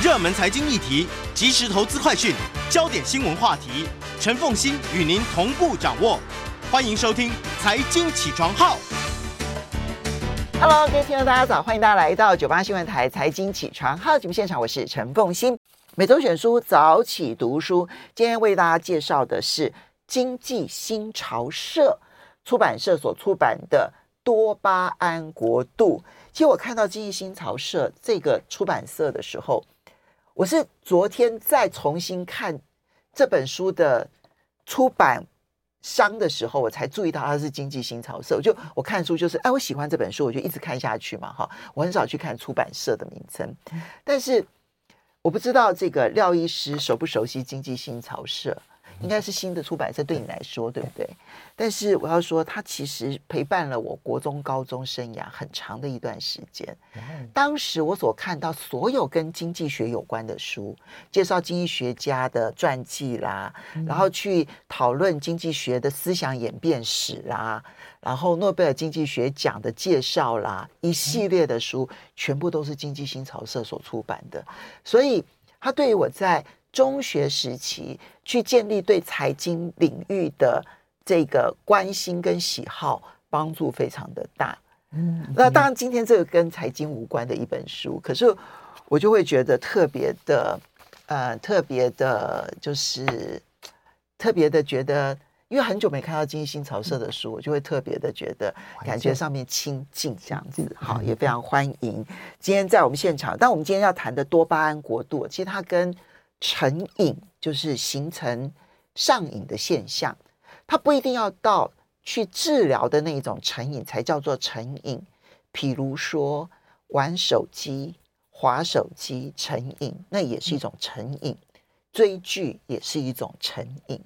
热门财经议题、即时投资快讯、焦点新闻话题，陈凤欣与您同步掌握。欢迎收听《财经起床号》。Hello，各位听众，大家早！欢迎大家来到九八新闻台《财经起床号》节目现场，我是陈凤欣。每周选书早起读书，今天为大家介绍的是经济新潮社出版社所出版的《多巴胺国度》。其实我看到经济新潮社这个出版社的时候，我是昨天再重新看这本书的出版商的时候，我才注意到它是经济新潮社。我就我看书就是，哎，我喜欢这本书，我就一直看下去嘛，哈。我很少去看出版社的名称，但是我不知道这个廖医师熟不熟悉经济新潮社。应该是新的出版社对你来说，对不对？但是我要说，它其实陪伴了我国中、高中生涯很长的一段时间。当时我所看到所有跟经济学有关的书，介绍经济学家的传记啦，然后去讨论经济学的思想演变史啦，然后诺贝尔经济学奖的介绍啦，一系列的书全部都是经济新潮社所出版的，所以它对于我在。中学时期去建立对财经领域的这个关心跟喜好，帮助非常的大。嗯，那当然今天这个跟财经无关的一本书，可是我就会觉得特别的，呃，特别的，就是特别的觉得，因为很久没看到经济新潮社的书，我就会特别的觉得感觉上面亲近这样子。好，也非常欢迎今天在我们现场。但我们今天要谈的多巴胺国度，其实它跟成瘾就是形成上瘾的现象，它不一定要到去治疗的那一种成瘾才叫做成瘾。譬如说玩手机、划手机成瘾，那也是一种成瘾；追剧也是一种成瘾；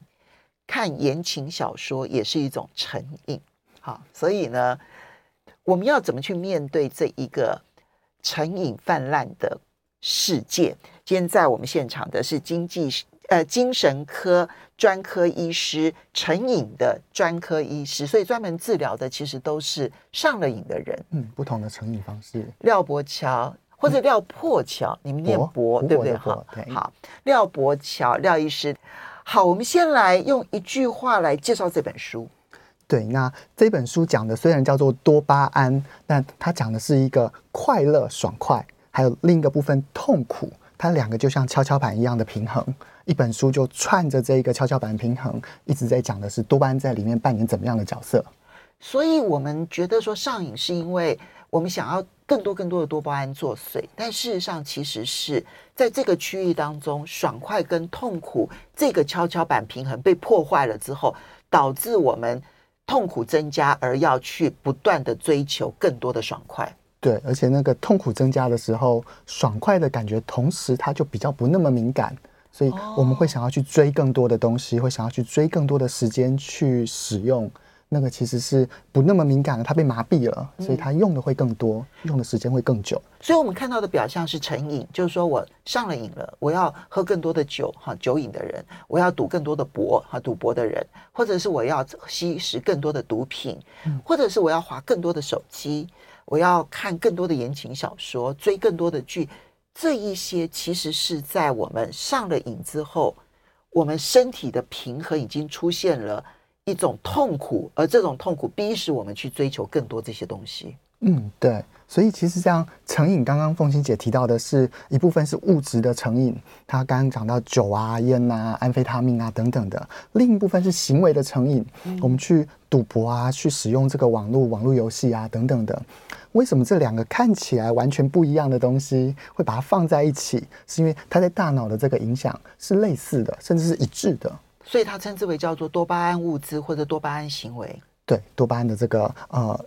看言情小说也是一种成瘾。好，所以呢，我们要怎么去面对这一个成瘾泛滥的世界？今天在我们现场的是经济呃精神科专科医师，成瘾的专科医师，所以专门治疗的其实都是上了瘾的人。嗯，不同的成瘾方式。廖伯桥或者廖破桥，嗯、你们念伯对不对？好，好，廖伯桥廖医师，好，我们先来用一句话来介绍这本书。对，那这本书讲的虽然叫做多巴胺，但它讲的是一个快乐爽快，还有另一个部分痛苦。它两个就像跷跷板一样的平衡，一本书就串着这个跷跷板平衡，一直在讲的是多巴胺在里面扮演怎么样的角色。所以我们觉得说上瘾是因为我们想要更多更多的多巴胺作祟，但事实上其实是在这个区域当中，爽快跟痛苦这个跷跷板平衡被破坏了之后，导致我们痛苦增加，而要去不断的追求更多的爽快。对，而且那个痛苦增加的时候，爽快的感觉，同时它就比较不那么敏感，所以我们会想要去追更多的东西，会想要去追更多的时间去使用。那个其实是不那么敏感的，它被麻痹了，所以它用的会更多，用的时间会更久。所以我们看到的表象是成瘾，就是说我上了瘾了，我要喝更多的酒，哈，酒瘾的人，我要赌更多的博，哈，赌博的人，或者是我要吸食更多的毒品，或者是我要划更多的手机。我要看更多的言情小说，追更多的剧，这一些其实是在我们上了瘾之后，我们身体的平衡已经出现了一种痛苦，而这种痛苦逼使我们去追求更多这些东西。嗯，对。所以其实这样成瘾，刚刚凤欣姐提到的是一部分是物质的成瘾，她刚刚讲到酒啊、烟啊、安非他命啊等等的；另一部分是行为的成瘾，我们去赌博啊，去使用这个网络网络游戏啊等等的。为什么这两个看起来完全不一样的东西会把它放在一起？是因为它在大脑的这个影响是类似的，甚至是一致的。所以它称之为叫做多巴胺物质或者多巴胺行为。对，多巴胺的这个呃。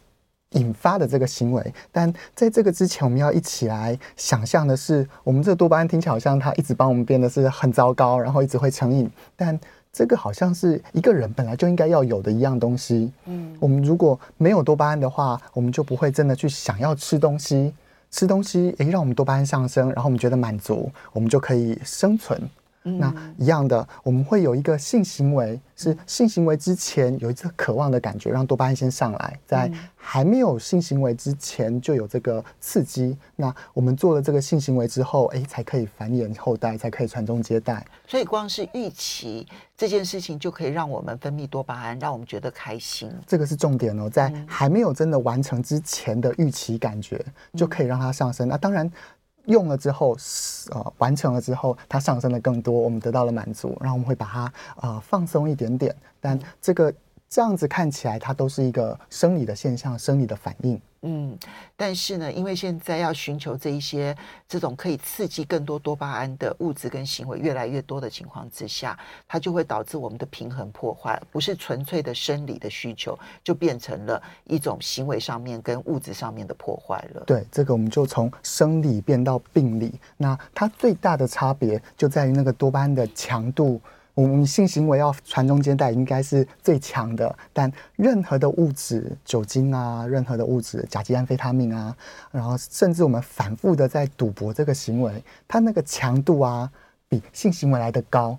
引发的这个行为。但在这个之前，我们要一起来想象的是，我们这个多巴胺听起来好像它一直帮我们变得是很糟糕，然后一直会成瘾。但这个好像是一个人本来就应该要有的一样东西。嗯，我们如果没有多巴胺的话，我们就不会真的去想要吃东西。吃东西，诶，让我们多巴胺上升，然后我们觉得满足，我们就可以生存。那一样的，我们会有一个性行为，是性行为之前有一个渴望的感觉，让多巴胺先上来，在还没有性行为之前就有这个刺激。那我们做了这个性行为之后，哎，才可以繁衍后代，才可以传宗接代。所以光是预期这件事情就可以让我们分泌多巴胺，让我们觉得开心。这个是重点哦，在还没有真的完成之前的预期感觉，就可以让它上升。那当然。用了之后，呃，完成了之后，它上升的更多，我们得到了满足，然后我们会把它呃放松一点点，但这个这样子看起来，它都是一个生理的现象，生理的反应。嗯，但是呢，因为现在要寻求这一些这种可以刺激更多多巴胺的物质跟行为越来越多的情况之下，它就会导致我们的平衡破坏，不是纯粹的生理的需求，就变成了一种行为上面跟物质上面的破坏了。对，这个我们就从生理变到病理，那它最大的差别就在于那个多巴胺的强度。我们性行为要传宗接代，应该是最强的。但任何的物质，酒精啊，任何的物质，甲基安非他命啊，然后甚至我们反复的在赌博这个行为，它那个强度啊，比性行为来得高。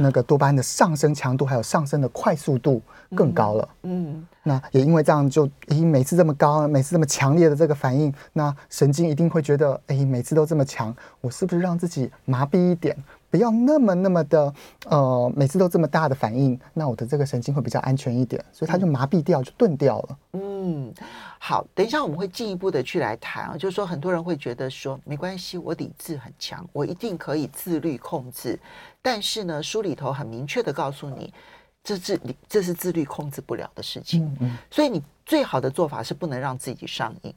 那个多巴胺的上升强度还有上升的快速度更高了。嗯，嗯，那也因为这样，就诶每次这么高，每次这么强烈的这个反应，那神经一定会觉得，诶每次都这么强，我是不是让自己麻痹一点？不要那么那么的，呃，每次都这么大的反应，那我的这个神经会比较安全一点，所以它就麻痹掉，就钝掉了。嗯，好，等一下我们会进一步的去来谈啊，就是说很多人会觉得说没关系，我理智很强，我一定可以自律控制，但是呢，书里头很明确的告诉你，这是你这是自律控制不了的事情，嗯，嗯，所以你最好的做法是不能让自己上瘾。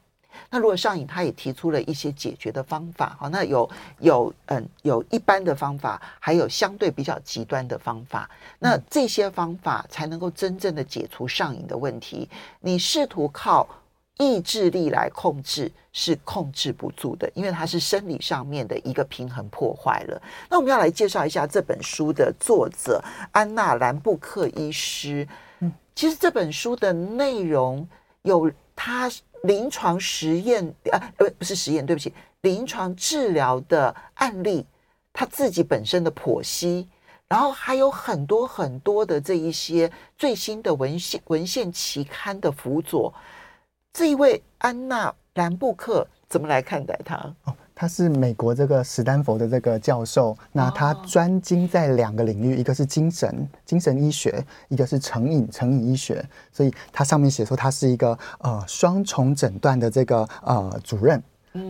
那如果上瘾，他也提出了一些解决的方法。好，那有有嗯，有一般的方法，还有相对比较极端的方法。那这些方法才能够真正的解除上瘾的问题。你试图靠意志力来控制，是控制不住的，因为它是生理上面的一个平衡破坏了。那我们要来介绍一下这本书的作者安娜兰布克医师。嗯，其实这本书的内容有他。临床实验啊，呃，不是实验，对不起，临床治疗的案例，他自己本身的剖析，然后还有很多很多的这一些最新的文献文献期刊的辅佐。这一位安娜兰布克怎么来看待他？他是美国这个史丹佛的这个教授，那他专精在两个领域，一个是精神精神医学，一个是成瘾成瘾医学，所以他上面写说他是一个呃双重诊断的这个呃主任。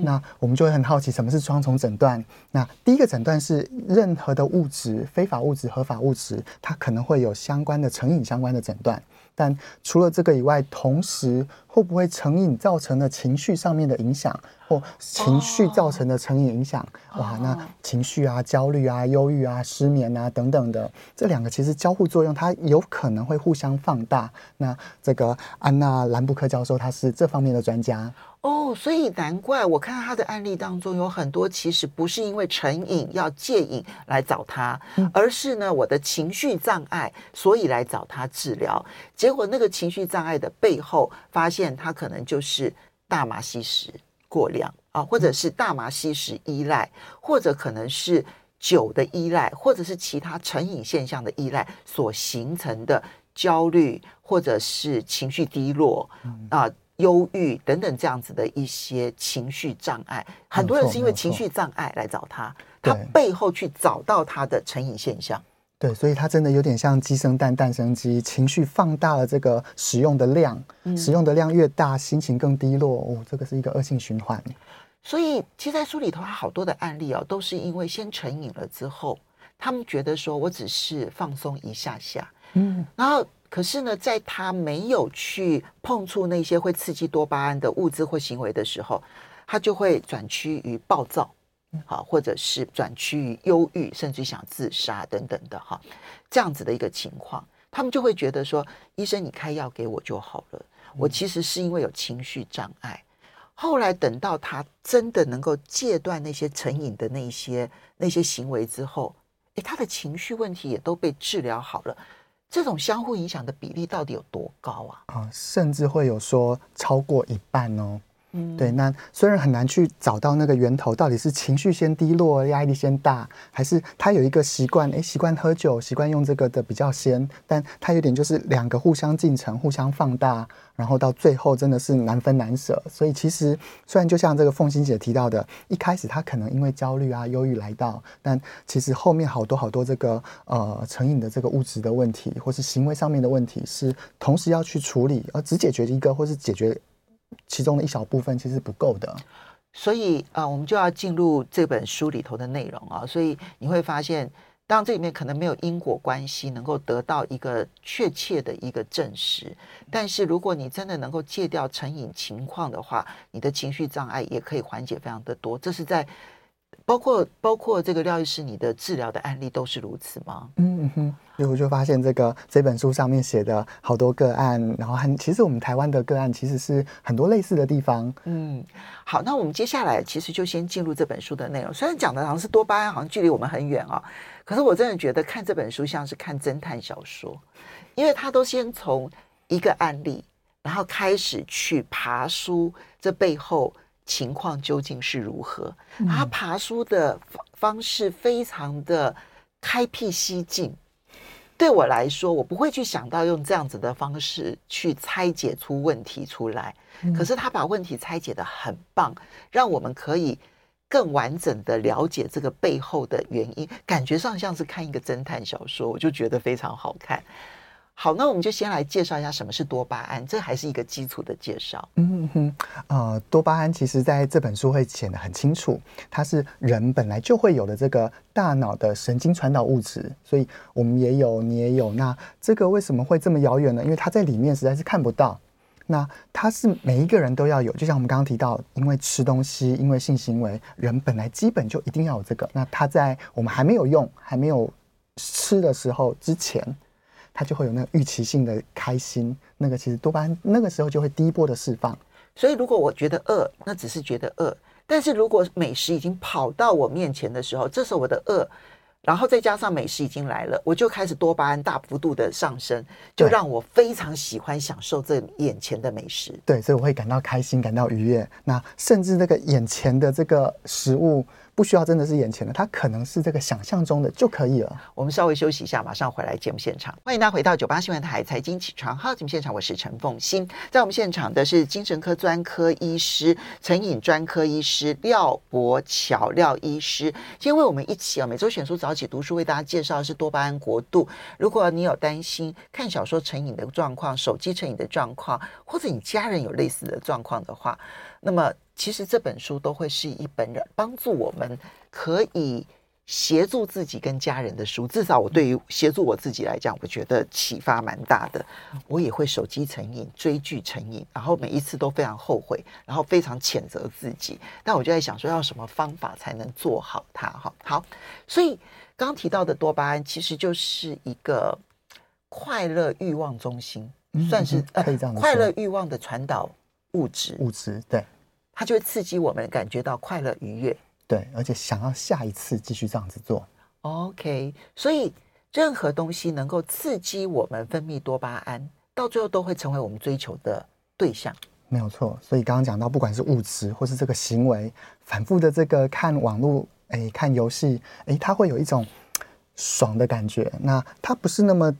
那我们就会很好奇，什么是双重诊断？那第一个诊断是任何的物质，非法物质、合法物质，它可能会有相关的成瘾相关的诊断。但除了这个以外，同时会不会成瘾造成的情绪上面的影响，或情绪造成的成瘾影响？Oh. 哇，那情绪啊、焦虑啊、忧郁啊、失眠啊等等的，这两个其实交互作用，它有可能会互相放大。那这个安娜兰布克教授，他是这方面的专家。哦，oh, 所以难怪我看到他的案例当中有很多，其实不是因为成瘾要戒瘾来找他，嗯、而是呢我的情绪障碍，所以来找他治疗。结果那个情绪障碍的背后，发现他可能就是大麻吸食过量啊，或者是大麻吸食依赖，或者可能是酒的依赖，或者是其他成瘾现象的依赖所形成的焦虑，或者是情绪低落啊。嗯忧郁等等这样子的一些情绪障碍，很多人是因为情绪障碍来找他，他背后去找到他的成瘾现象。对，所以他真的有点像鸡生蛋，蛋生鸡，情绪放大了这个使用的量，嗯、使用的量越大，心情更低落。哦，这个是一个恶性循环。所以，其实，在书里头，他好多的案例哦，都是因为先成瘾了之后，他们觉得说我只是放松一下下，嗯，然后。可是呢，在他没有去碰触那些会刺激多巴胺的物质或行为的时候，他就会转趋于暴躁，好，或者是转趋于忧郁，甚至想自杀等等的哈，这样子的一个情况。他们就会觉得说，医生你开药给我就好了。我其实是因为有情绪障碍。后来等到他真的能够戒断那些成瘾的那些那些行为之后，诶，他的情绪问题也都被治疗好了。这种相互影响的比例到底有多高啊？啊，甚至会有说超过一半哦。嗯，对，那虽然很难去找到那个源头，到底是情绪先低落，压力先大，还是他有一个习惯，哎，习惯喝酒，习惯用这个的比较先，但他有点就是两个互相进程，互相放大，然后到最后真的是难分难舍。所以其实虽然就像这个凤馨姐提到的，一开始他可能因为焦虑啊、忧郁来到，但其实后面好多好多这个呃成瘾的这个物质的问题，或是行为上面的问题，是同时要去处理，而只解决一个，或是解决。其中的一小部分其实不够的，所以啊、呃，我们就要进入这本书里头的内容啊。所以你会发现，当这里面可能没有因果关系，能够得到一个确切的一个证实。但是如果你真的能够戒掉成瘾情况的话，你的情绪障碍也可以缓解非常的多。这是在。包括包括这个廖医师，你的治疗的案例都是如此吗？嗯哼，所以我就发现这个这本书上面写的好多个案，然后很其实我们台湾的个案其实是很多类似的地方。嗯，好，那我们接下来其实就先进入这本书的内容。虽然讲的好像是多巴胺，好像距离我们很远啊，可是我真的觉得看这本书像是看侦探小说，因为他都先从一个案例，然后开始去爬书这背后。情况究竟是如何？他爬书的方方式非常的开辟蹊径。对我来说，我不会去想到用这样子的方式去拆解出问题出来。可是他把问题拆解的很棒，让我们可以更完整的了解这个背后的原因，感觉上像是看一个侦探小说，我就觉得非常好看。好，那我们就先来介绍一下什么是多巴胺，这还是一个基础的介绍。嗯哼，呃，多巴胺其实在这本书会显得很清楚，它是人本来就会有的这个大脑的神经传导物质，所以我们也有，你也有。那这个为什么会这么遥远呢？因为它在里面实在是看不到。那它是每一个人都要有，就像我们刚刚提到，因为吃东西，因为性行为，人本来基本就一定要有这个。那它在我们还没有用、还没有吃的时候之前。它就会有那个预期性的开心，那个其实多巴胺那个时候就会第一波的释放。所以如果我觉得饿，那只是觉得饿；但是如果美食已经跑到我面前的时候，这时候我的饿，然后再加上美食已经来了，我就开始多巴胺大幅度的上升，就让我非常喜欢享受这眼前的美食。对，所以我会感到开心，感到愉悦。那甚至那个眼前的这个食物。不需要真的是眼前的，它可能是这个想象中的就可以了。我们稍微休息一下，马上回来节目现场。欢迎大家回到九八新闻台财经起床号节目现场，我是陈凤欣。在我们现场的是精神科专科医师、成瘾专科医师廖博乔廖医师。今天为我们一起啊，每周选书早起读书为大家介绍的是多巴胺国度。如果你有担心看小说成瘾的状况、手机成瘾的状况，或者你家人有类似的状况的话，那么。其实这本书都会是一本人帮助我们可以协助自己跟家人的书。至少我对于协助我自己来讲，我觉得启发蛮大的。我也会手机成瘾、追剧成瘾，然后每一次都非常后悔，然后非常谴责自己。但我就在想说，要什么方法才能做好它？哈，好。所以刚刚提到的多巴胺，其实就是一个快乐欲望中心，算是呃快乐欲望的传导物质。物质对。它就会刺激我们感觉到快乐愉悦，对，而且想要下一次继续这样子做。OK，所以任何东西能够刺激我们分泌多巴胺，到最后都会成为我们追求的对象。没有错。所以刚刚讲到，不管是物质或是这个行为，反复的这个看网络，哎，看游戏，哎，它会有一种爽的感觉。那它不是那么。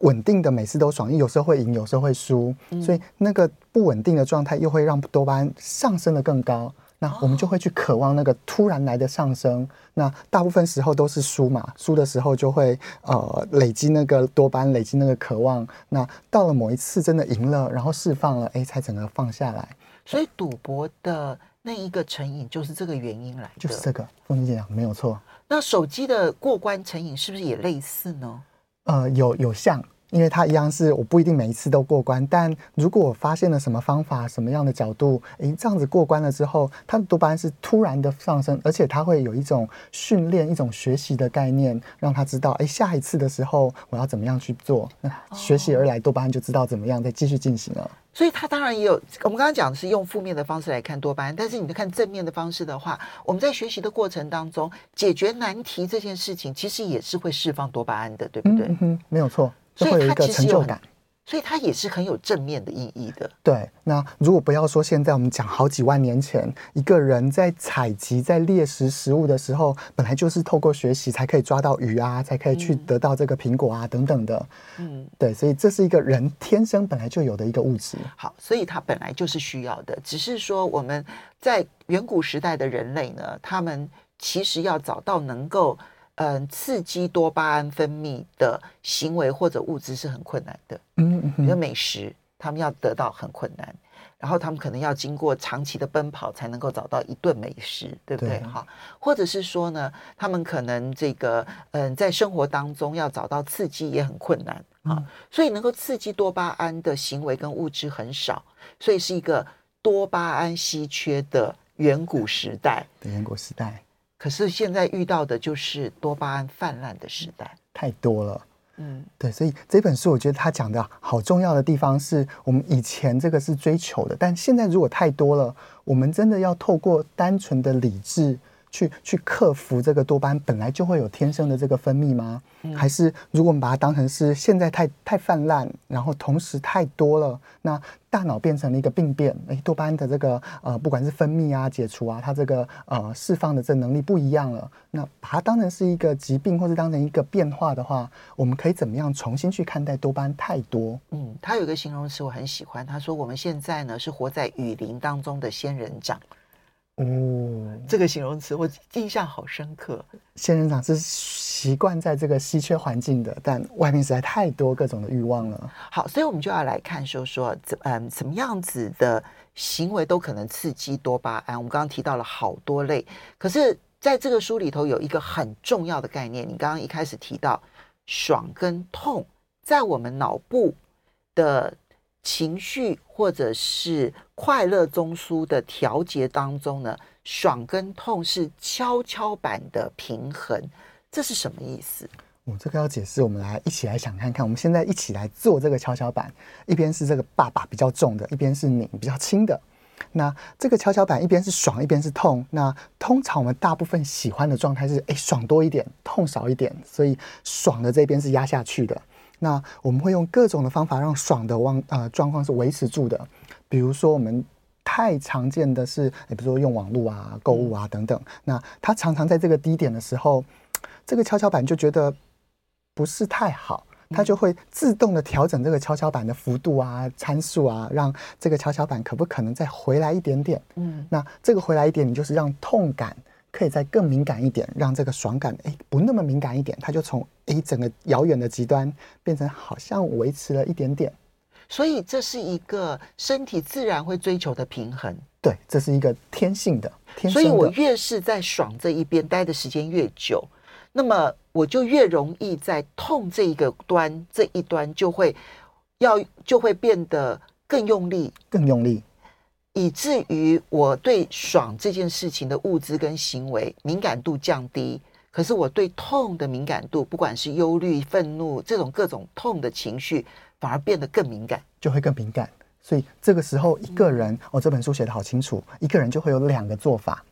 稳定的每次都爽，有时候会赢，有时候会输，嗯、所以那个不稳定的状态又会让多巴胺上升的更高。那我们就会去渴望那个突然来的上升。哦、那大部分时候都是输嘛，输的时候就会呃累积那个多巴胺，累积那个渴望。那到了某一次真的赢了，然后释放了，哎，才整个放下来。所以赌博的那一个成瘾就是这个原因来的，就是这个。凤馨姐讲没有错。那手机的过关成瘾是不是也类似呢？呃，有有像。因为它一样是我不一定每一次都过关，但如果我发现了什么方法、什么样的角度，诶，这样子过关了之后，它的多巴胺是突然的上升，而且它会有一种训练、一种学习的概念，让他知道，诶，下一次的时候我要怎么样去做，学习而来多巴胺就知道怎么样再继续进行了。所以他当然也有，我们刚刚讲的是用负面的方式来看多巴胺，但是你在看正面的方式的话，我们在学习的过程当中解决难题这件事情，其实也是会释放多巴胺的，对不对？嗯哼，没有错，就会有一个成就感。所以它也是很有正面的意义的。对，那如果不要说现在我们讲好几万年前，一个人在采集、在猎食食物的时候，本来就是透过学习才可以抓到鱼啊，才可以去得到这个苹果啊等等的。嗯，对，所以这是一个人天生本来就有的一个物质。好，所以它本来就是需要的，只是说我们在远古时代的人类呢，他们其实要找到能够。嗯，刺激多巴胺分泌的行为或者物质是很困难的。嗯，嗯，比如美食，他们要得到很困难，然后他们可能要经过长期的奔跑才能够找到一顿美食，对不对？哈，或者是说呢，他们可能这个嗯，在生活当中要找到刺激也很困难啊，嗯、所以能够刺激多巴胺的行为跟物质很少，所以是一个多巴胺稀缺的远古时代。对，远古时代。可是现在遇到的就是多巴胺泛滥的时代，太多了。嗯，对，所以这本书我觉得他讲的好重要的地方是我们以前这个是追求的，但现在如果太多了，我们真的要透过单纯的理智。去去克服这个多巴胺本来就会有天生的这个分泌吗？嗯、还是如果我们把它当成是现在太太泛滥，然后同时太多了，那大脑变成了一个病变，诶，多巴胺的这个呃不管是分泌啊、解除啊，它这个呃释放的这能力不一样了。那把它当成是一个疾病，或者当成一个变化的话，我们可以怎么样重新去看待多巴胺太多？嗯，他有一个形容词我很喜欢，他说我们现在呢是活在雨林当中的仙人掌。哦，这个形容词我印象好深刻。仙人掌是习惯在这个稀缺环境的，但外面实在太多各种的欲望了。好，所以我们就要来看说说怎嗯什么样子的行为都可能刺激多巴胺。我们刚刚提到了好多类，可是在这个书里头有一个很重要的概念，你刚刚一开始提到爽跟痛，在我们脑部的。情绪或者是快乐中枢的调节当中呢，爽跟痛是跷跷板的平衡，这是什么意思？我、哦、这个要解释，我们来一起来想看看。我们现在一起来做这个跷跷板，一边是这个爸爸比较重的，一边是你比较轻的。那这个跷跷板一边是爽，一边是痛。那通常我们大部分喜欢的状态是，哎，爽多一点，痛少一点，所以爽的这边是压下去的。那我们会用各种的方法让爽的状呃状况是维持住的，比如说我们太常见的是，比如说用网络啊、购物啊等等。那它常常在这个低点的时候，这个跷跷板就觉得不是太好，它就会自动的调整这个跷跷板的幅度啊、参数啊，让这个跷跷板可不可能再回来一点点？嗯，那这个回来一点，你就是让痛感。可以再更敏感一点，让这个爽感诶不那么敏感一点，它就从诶整个遥远的极端变成好像维持了一点点。所以这是一个身体自然会追求的平衡。对，这是一个天性的。天所以我越是在爽这一边待的时间越久，那么我就越容易在痛这一个端这一端就会要就会变得更用力，更用力。以至于我对爽这件事情的物质跟行为敏感度降低，可是我对痛的敏感度，不管是忧虑、愤怒这种各种痛的情绪，反而变得更敏感，就会更敏感。所以这个时候，一个人哦，这本书写的好清楚，一个人就会有两个做法。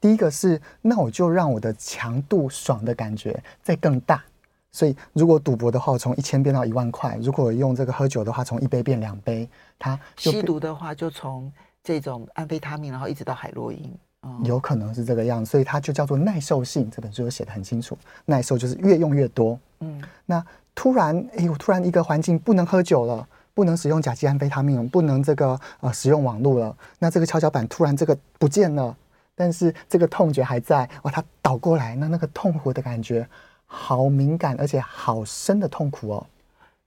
第一个是，那我就让我的强度爽的感觉再更大。所以如果赌博的话，从一千变到一万块；如果用这个喝酒的话，从一杯变两杯。它吸毒的话，就从。这种安非他命，然后一直到海洛因，嗯，有可能是这个样子，所以它就叫做耐受性。这本书有写的很清楚，耐受就是越用越多。嗯，那突然，哎，我突然一个环境不能喝酒了，不能使用甲基安非他命，不能这个呃使用网络了，那这个跷跷板突然这个不见了，但是这个痛觉还在，哇，它倒过来，那那个痛苦的感觉好敏感，而且好深的痛苦哦，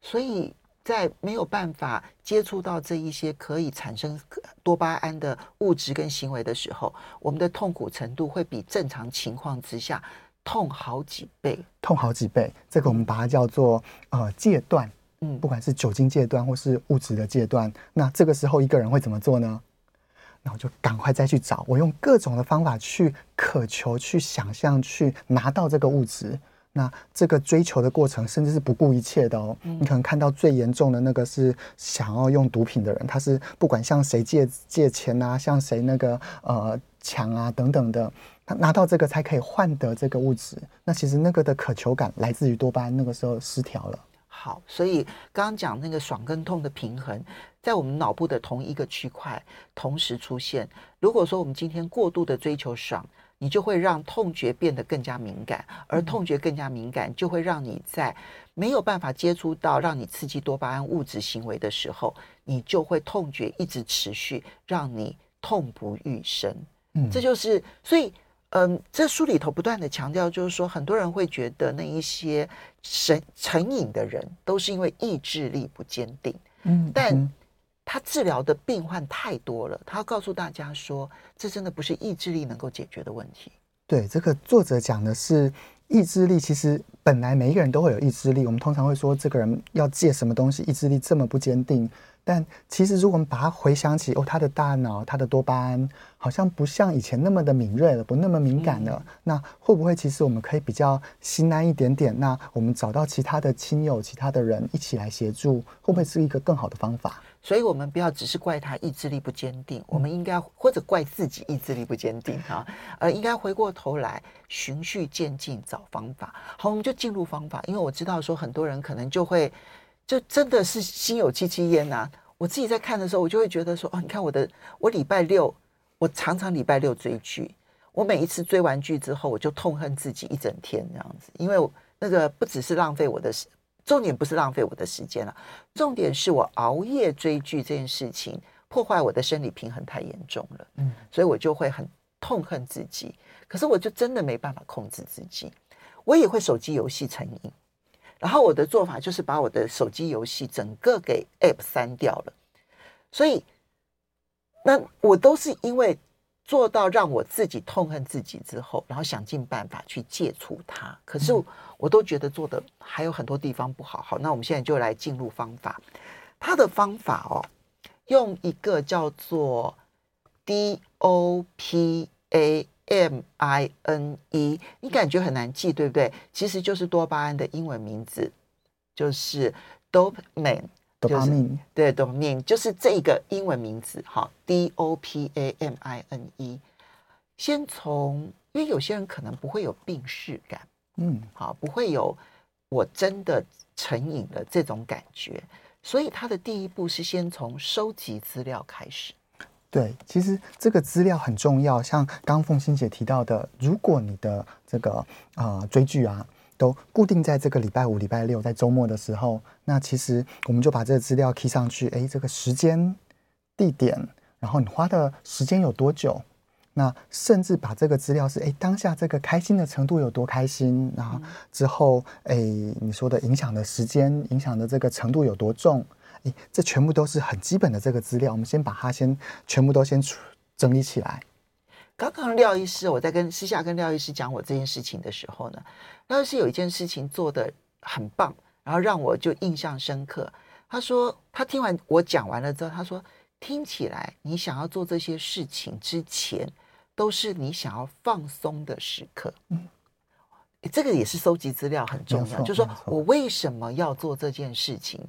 所以。在没有办法接触到这一些可以产生多巴胺的物质跟行为的时候，我们的痛苦程度会比正常情况之下痛好几倍，痛好几倍。这个我们把它叫做呃戒断，嗯，不管是酒精戒断或是物质的戒断，那这个时候一个人会怎么做呢？那我就赶快再去找，我用各种的方法去渴求、去想象、去拿到这个物质。那这个追求的过程，甚至是不顾一切的哦。你可能看到最严重的那个是想要用毒品的人，他是不管向谁借借钱啊，向谁那个呃抢啊等等的，他拿到这个才可以换得这个物质。那其实那个的渴求感来自于多巴胺，那个时候失调了。好，所以刚刚讲那个爽跟痛的平衡，在我们脑部的同一个区块同时出现。如果说我们今天过度的追求爽，你就会让痛觉变得更加敏感，而痛觉更加敏感，就会让你在没有办法接触到让你刺激多巴胺物质行为的时候，你就会痛觉一直持续，让你痛不欲生。嗯，这就是所以。嗯，这书里头不断的强调，就是说，很多人会觉得那一些神成瘾的人都是因为意志力不坚定。嗯，但他治疗的病患太多了，他要告诉大家说，这真的不是意志力能够解决的问题。对，这个作者讲的是意志力，其实本来每一个人都会有意志力。我们通常会说，这个人要戒什么东西，意志力这么不坚定。但其实，如果我们把它回想起，哦，他的大脑，他的多巴胺好像不像以前那么的敏锐了，不那么敏感了。嗯、那会不会其实我们可以比较心安一点点？那我们找到其他的亲友、其他的人一起来协助，会不会是一个更好的方法？所以，我们不要只是怪他意志力不坚定，我们应该或者怪自己意志力不坚定 哈，而应该回过头来循序渐进找方法。好，我们就进入方法，因为我知道说很多人可能就会。就真的是心有戚戚焉呐！我自己在看的时候，我就会觉得说，哦，你看我的，我礼拜六，我常常礼拜六追剧，我每一次追完剧之后，我就痛恨自己一整天这样子，因为那个不只是浪费我的时，重点不是浪费我的时间了，重点是我熬夜追剧这件事情破坏我的生理平衡太严重了，嗯，所以我就会很痛恨自己，可是我就真的没办法控制自己，我也会手机游戏成瘾。然后我的做法就是把我的手机游戏整个给 App 删掉了，所以那我都是因为做到让我自己痛恨自己之后，然后想尽办法去戒除它。可是我都觉得做的还有很多地方不好。好，那我们现在就来进入方法。他的方法哦，用一个叫做 DOPA。M I N E，你感觉很难记，对不对？其实就是多巴胺的英文名字，就是 dopamine，多巴胺，对，dopamine 就是这个英文名字，哈，D O P A M I N E。先从，因为有些人可能不会有病识感，嗯，好，不会有我真的成瘾的这种感觉，所以他的第一步是先从收集资料开始。对，其实这个资料很重要。像刚凤欣姐提到的，如果你的这个呃追剧啊，都固定在这个礼拜五、礼拜六，在周末的时候，那其实我们就把这个资料 key 上去。哎，这个时间、地点，然后你花的时间有多久？那甚至把这个资料是哎当下这个开心的程度有多开心？然后之后哎你说的影响的时间、影响的这个程度有多重？哎，这全部都是很基本的这个资料，我们先把它先全部都先整理起来。刚刚廖医师，我在跟私下跟廖医师讲我这件事情的时候呢，廖医师有一件事情做的很棒，然后让我就印象深刻。他说他听完我讲完了之后，他说听起来你想要做这些事情之前，都是你想要放松的时刻。嗯，这个也是收集资料很重要，就是说我为什么要做这件事情。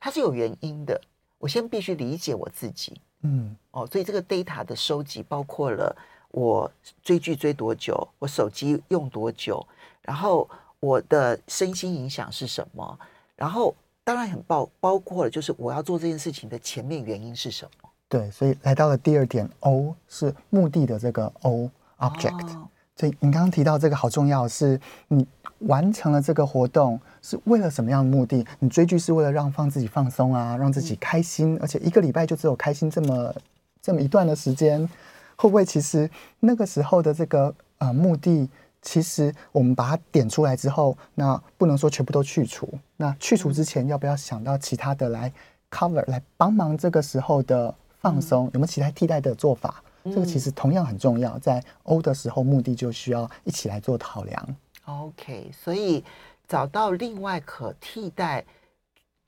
它是有原因的，我先必须理解我自己，嗯，哦，所以这个 data 的收集包括了我追剧追多久，我手机用多久，然后我的身心影响是什么，然后当然很包包括了就是我要做这件事情的前面原因是什么。对，所以来到了第二点，O 是目的的这个 O object。哦所以你刚刚提到这个好重要，是你完成了这个活动是为了什么样的目的？你追剧是为了让放自己放松啊，让自己开心，而且一个礼拜就只有开心这么这么一段的时间，会不会其实那个时候的这个呃目的，其实我们把它点出来之后，那不能说全部都去除，那去除之前要不要想到其他的来 cover 来帮忙这个时候的放松？有没有其他替代的做法？这个其实同样很重要，在 O 的时候，目的就需要一起来做考量。OK，所以找到另外可替代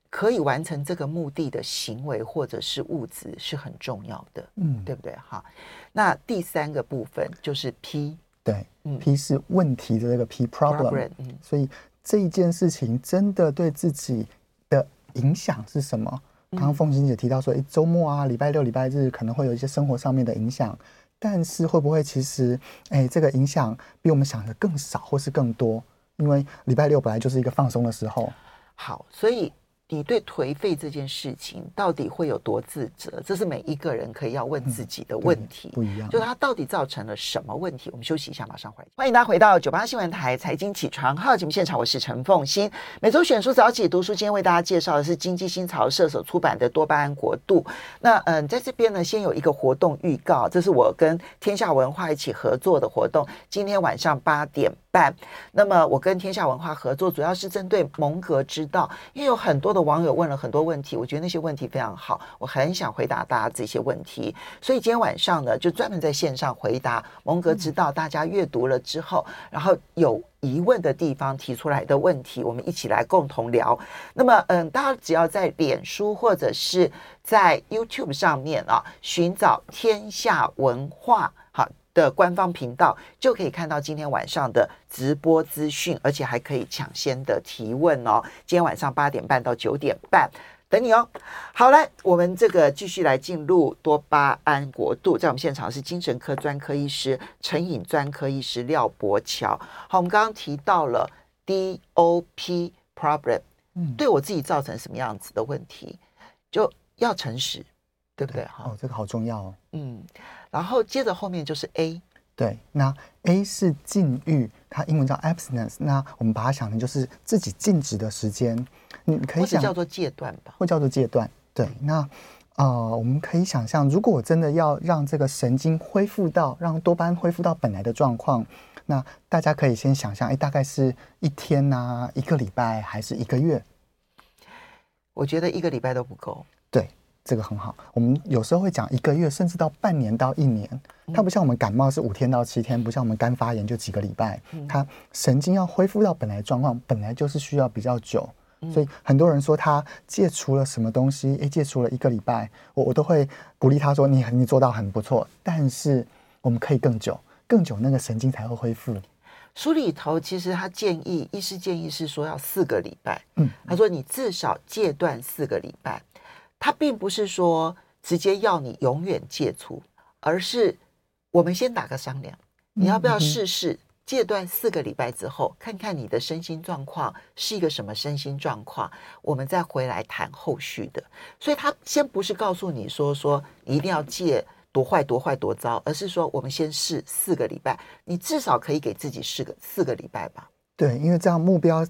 可以完成这个目的的行为或者是物质是很重要的，嗯，对不对？哈，那第三个部分就是 P，对，嗯，P 是问题的这个 P problem，, 嗯，所以这一件事情真的对自己的影响是什么？刚刚凤欣姐提到说，哎，周末啊，礼拜六、礼拜日可能会有一些生活上面的影响，但是会不会其实，哎，这个影响比我们想的更少，或是更多？因为礼拜六本来就是一个放松的时候。好，所以。你对颓废这件事情到底会有多自责？这是每一个人可以要问自己的问题。嗯、不一样，就它到底造成了什么问题？我们休息一下，马上回来。欢迎大家回到九八新闻台财经起床号节目现场，我是陈凤欣。每周选书早起读书，今天为大家介绍的是经济新潮社所出版的《多巴胺国度》。那嗯，在这边呢，先有一个活动预告，这是我跟天下文化一起合作的活动，今天晚上八点半。那么我跟天下文化合作，主要是针对蒙格之道，因为有很多网友问了很多问题，我觉得那些问题非常好，我很想回答大家这些问题，所以今天晚上呢，就专门在线上回答蒙格知道，大家阅读了之后，然后有疑问的地方提出来的问题，我们一起来共同聊。那么，嗯，大家只要在脸书或者是在 YouTube 上面啊，寻找天下文化，的官方频道就可以看到今天晚上的直播资讯，而且还可以抢先的提问哦。今天晚上八点半到九点半等你哦。好来，我们这个继续来进入多巴胺国度，在我们现场是精神科专科医师、成瘾专科医师廖博乔。好，我们刚刚提到了 DOP problem，嗯，对我自己造成什么样子的问题，就要诚实。对不对？哈哦，这个好重要哦。嗯，然后接着后面就是 A。对，那 A 是禁欲，它英文叫 abstinence。那我们把它想成就是自己静止的时间。你可以想叫做戒断吧，或叫做戒断。对，那呃，我们可以想象，如果我真的要让这个神经恢复到，让多巴胺恢复到本来的状况，那大家可以先想象，哎，大概是一天呐，一个礼拜，还是一个月？我觉得一个礼拜都不够。对。这个很好，我们有时候会讲一个月，甚至到半年到一年。它不像我们感冒是五天到七天，不像我们肝发炎就几个礼拜。它神经要恢复到本来状况，本来就是需要比较久。所以很多人说他戒除了什么东西，诶，戒除了一个礼拜，我我都会鼓励他说你你做到很不错，但是我们可以更久，更久那个神经才会恢复。书里头其实他建议，医师建议是说要四个礼拜。嗯，他说你至少戒断四个礼拜。他并不是说直接要你永远戒除，而是我们先打个商量，你要不要试试戒断四个礼拜之后，看看你的身心状况是一个什么身心状况，我们再回来谈后续的。所以他先不是告诉你说说你一定要戒多坏多坏多糟，而是说我们先试四个礼拜，你至少可以给自己试个四个礼拜吧。对，因为这样目标。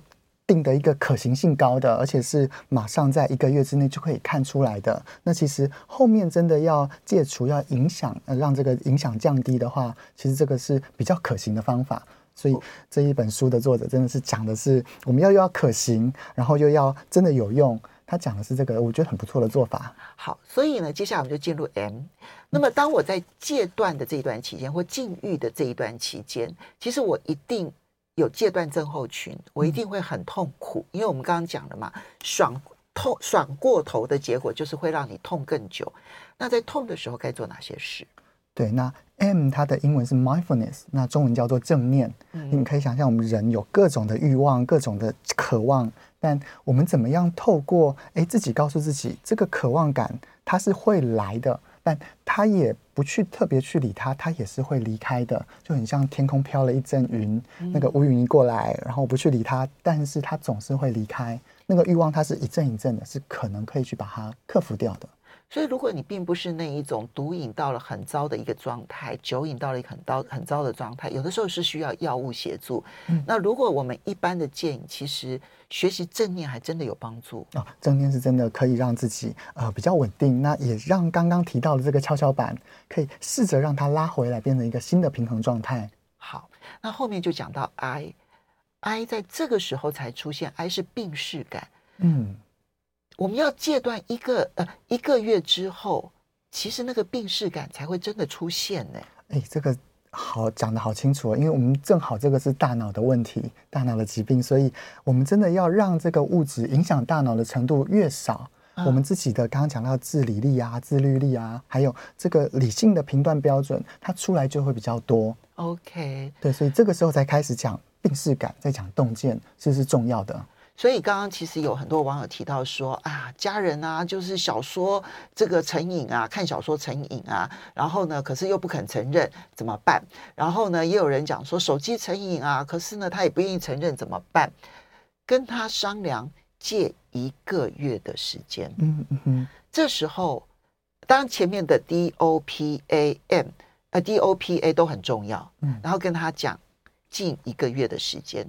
定的一个可行性高的，而且是马上在一个月之内就可以看出来的。那其实后面真的要戒除，要影响，呃，让这个影响降低的话，其实这个是比较可行的方法。所以这一本书的作者真的是讲的是，我们要又要可行，然后又要真的有用。他讲的是这个，我觉得很不错的做法。好，所以呢，接下来我们就进入 M。那么当我在戒断的这一段期间，或禁欲的这一段期间，其实我一定。有戒断症候群，我一定会很痛苦，因为我们刚刚讲了嘛，爽痛爽过头的结果就是会让你痛更久。那在痛的时候该做哪些事？对，那 M 它的英文是 mindfulness，那中文叫做正念。嗯，你可以想象，我们人有各种的欲望，各种的渴望，但我们怎么样透过诶自己告诉自己，这个渴望感它是会来的。但他也不去特别去理他，他也是会离开的，就很像天空飘了一阵云，那个乌云一过来，然后我不去理他，但是他总是会离开。那个欲望，它是一阵一阵的，是可能可以去把它克服掉的。所以，如果你并不是那一种毒瘾到了很糟的一个状态，酒瘾到了一个很糟很糟的状态，有的时候是需要药物协助。嗯，那如果我们一般的建议，其实学习正念还真的有帮助啊。正念是真的可以让自己呃比较稳定，那也让刚刚提到的这个跷跷板可以试着让它拉回来，变成一个新的平衡状态。好，那后面就讲到 I，I 在这个时候才出现，I 是病逝感。嗯。我们要戒断一个呃一个月之后，其实那个病逝感才会真的出现呢。哎，这个好讲得好清楚哦，因为我们正好这个是大脑的问题，大脑的疾病，所以我们真的要让这个物质影响大脑的程度越少，嗯、我们自己的刚刚讲到自理力啊、自律力啊，还有这个理性的评断标准，它出来就会比较多。OK，对，所以这个时候才开始讲病识感，再讲洞见，这是重要的。所以刚刚其实有很多网友提到说啊，家人啊，就是小说这个成瘾啊，看小说成瘾啊，然后呢，可是又不肯承认，怎么办？然后呢，也有人讲说手机成瘾啊，可是呢，他也不愿意承认，怎么办？跟他商量借一个月的时间。嗯嗯嗯。这时候，当前面的 D O P A M 呃 D O P A 都很重要。嗯。然后跟他讲，近一个月的时间。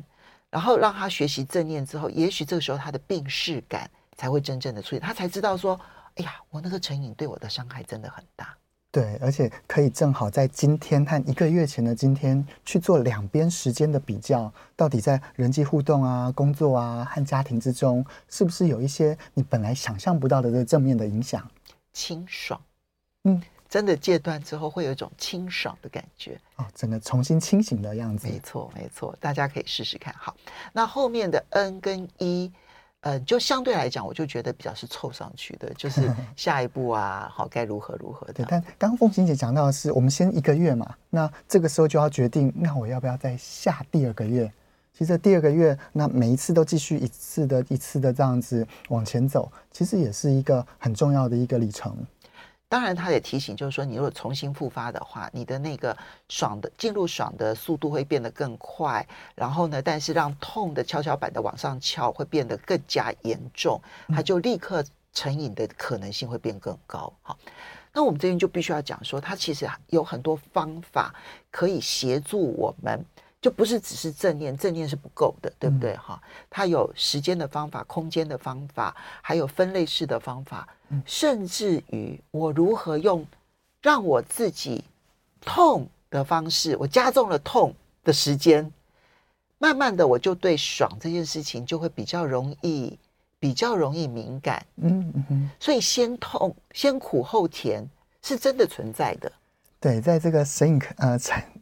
然后让他学习正念之后，也许这个时候他的病识感才会真正的出现，他才知道说：“哎呀，我那个成瘾对我的伤害真的很大。”对，而且可以正好在今天和一个月前的今天去做两边时间的比较，到底在人际互动啊、工作啊和家庭之中，是不是有一些你本来想象不到的这个正面的影响？清爽，嗯。真的戒断之后，会有一种清爽的感觉哦，整个重新清醒的样子。没错，没错，大家可以试试看。好，那后面的 N 跟 E，呃，就相对来讲，我就觉得比较是凑上去的，就是 下一步啊，好，该如何如何的。对，但刚刚凤琴姐讲到的是，我们先一个月嘛，那这个时候就要决定，那我要不要再下第二个月？其实第二个月，那每一次都继续一次的一次的这样子往前走，其实也是一个很重要的一个里程。当然，他也提醒，就是说，你如果重新复发的话，你的那个爽的进入爽的速度会变得更快，然后呢，但是让痛的跷跷板的往上翘会变得更加严重，它就立刻成瘾的可能性会变更高。好，那我们这边就必须要讲说，它其实有很多方法可以协助我们。就不是只是正念，正念是不够的，对不对？哈、嗯，它有时间的方法、空间的方法，还有分类式的方法，嗯、甚至于我如何用让我自己痛的方式，我加重了痛的时间，慢慢的我就对爽这件事情就会比较容易，比较容易敏感。嗯嗯哼，所以先痛先苦后甜是真的存在的。对，在这个神隐呃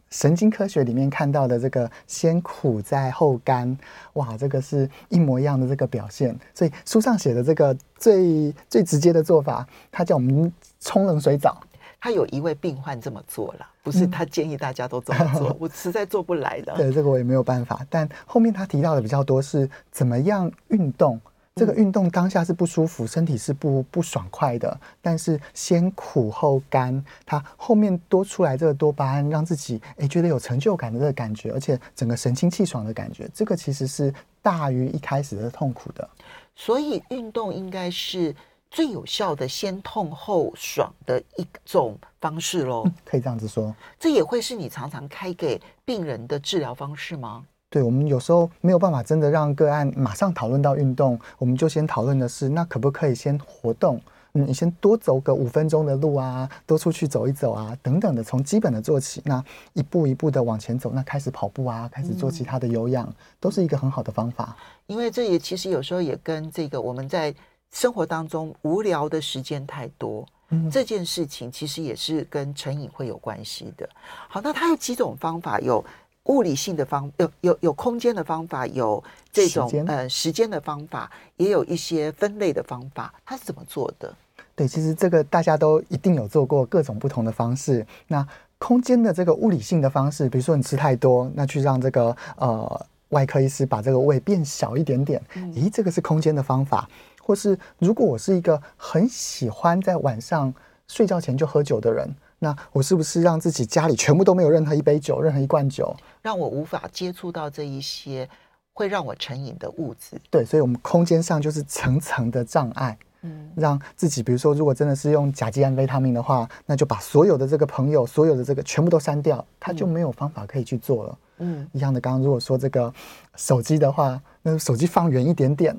神经科学里面看到的这个先苦再后甘，哇，这个是一模一样的这个表现。所以书上写的这个最最直接的做法，他叫我们冲冷水澡。他有一位病患这么做了，不是他建议大家都这么做，嗯、我实在做不来的。对，这个我也没有办法。但后面他提到的比较多是怎么样运动。这个运动当下是不舒服，身体是不不爽快的，但是先苦后甘，它后面多出来这个多巴胺，让自己诶觉得有成就感的这个感觉，而且整个神清气爽的感觉，这个其实是大于一开始的痛苦的。所以运动应该是最有效的先痛后爽的一种方式喽，嗯，可以这样子说。这也会是你常常开给病人的治疗方式吗？对，我们有时候没有办法真的让个案马上讨论到运动，我们就先讨论的是，那可不可以先活动？嗯，你先多走个五分钟的路啊，多出去走一走啊，等等的，从基本的做起，那一步一步的往前走，那开始跑步啊，开始做其他的有氧，嗯、都是一个很好的方法。因为这也其实有时候也跟这个我们在生活当中无聊的时间太多，嗯，这件事情其实也是跟成瘾会有关系的。好，那它有几种方法有。物理性的方有有有空间的方法，有这种时呃时间的方法，也有一些分类的方法，它是怎么做的？对，其实这个大家都一定有做过各种不同的方式。那空间的这个物理性的方式，比如说你吃太多，那去让这个呃外科医师把这个胃变小一点点，嗯、咦，这个是空间的方法。或是如果我是一个很喜欢在晚上睡觉前就喝酒的人。那我是不是让自己家里全部都没有任何一杯酒，任何一罐酒，让我无法接触到这一些会让我成瘾的物质？对，所以，我们空间上就是层层的障碍，嗯，让自己，比如说，如果真的是用甲基安非他命的话，那就把所有的这个朋友，所有的这个全部都删掉，他就没有方法可以去做了。嗯，一样的，刚刚如果说这个手机的话，那手机放远一点点。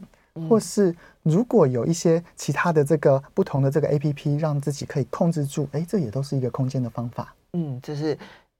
或是如果有一些其他的这个不同的这个 APP，让自己可以控制住，哎，这也都是一个空间的方法。嗯，就是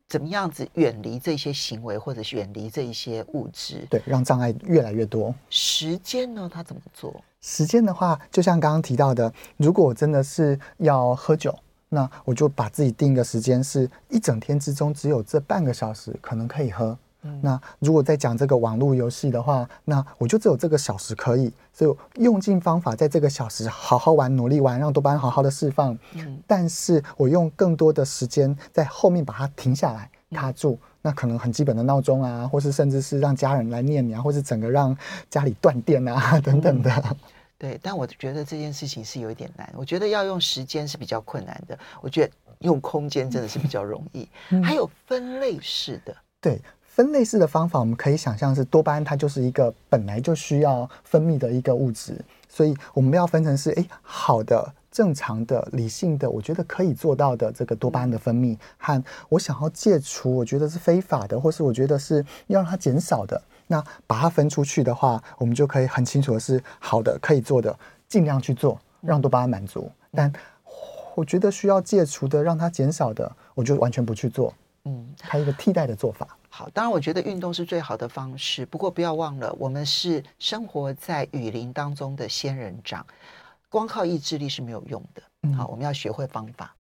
怎么样子远离这些行为，或者是远离这一些物质，对，让障碍越来越多。时间呢？他怎么做？时间的话，就像刚刚提到的，如果我真的是要喝酒，那我就把自己定一个时间，是一整天之中只有这半个小时可能可以喝。嗯、那如果在讲这个网络游戏的话，那我就只有这个小时可以，所以用尽方法在这个小时好好玩、努力玩，让多巴胺好好的释放。嗯，但是我用更多的时间在后面把它停下来、卡住。嗯、那可能很基本的闹钟啊，或是甚至是让家人来念你啊，或是整个让家里断电啊 等等的。嗯对，但我觉得这件事情是有一点难。我觉得要用时间是比较困难的，我觉得用空间真的是比较容易。嗯、还有分类式的，对，分类式的方法，我们可以想象是多巴胺，它就是一个本来就需要分泌的一个物质，所以我们要分成是哎好的、正常的、理性的，我觉得可以做到的这个多巴胺的分泌，和我想要戒除，我觉得是非法的，或是我觉得是要让它减少的。那把它分出去的话，我们就可以很清楚的是好的，可以做的，尽量去做，让多巴胺满足。但我觉得需要戒除的，让它减少的，我就完全不去做。嗯，还有一个替代的做法。好，当然我觉得运动是最好的方式，不过不要忘了，我们是生活在雨林当中的仙人掌，光靠意志力是没有用的。好，我们要学会方法。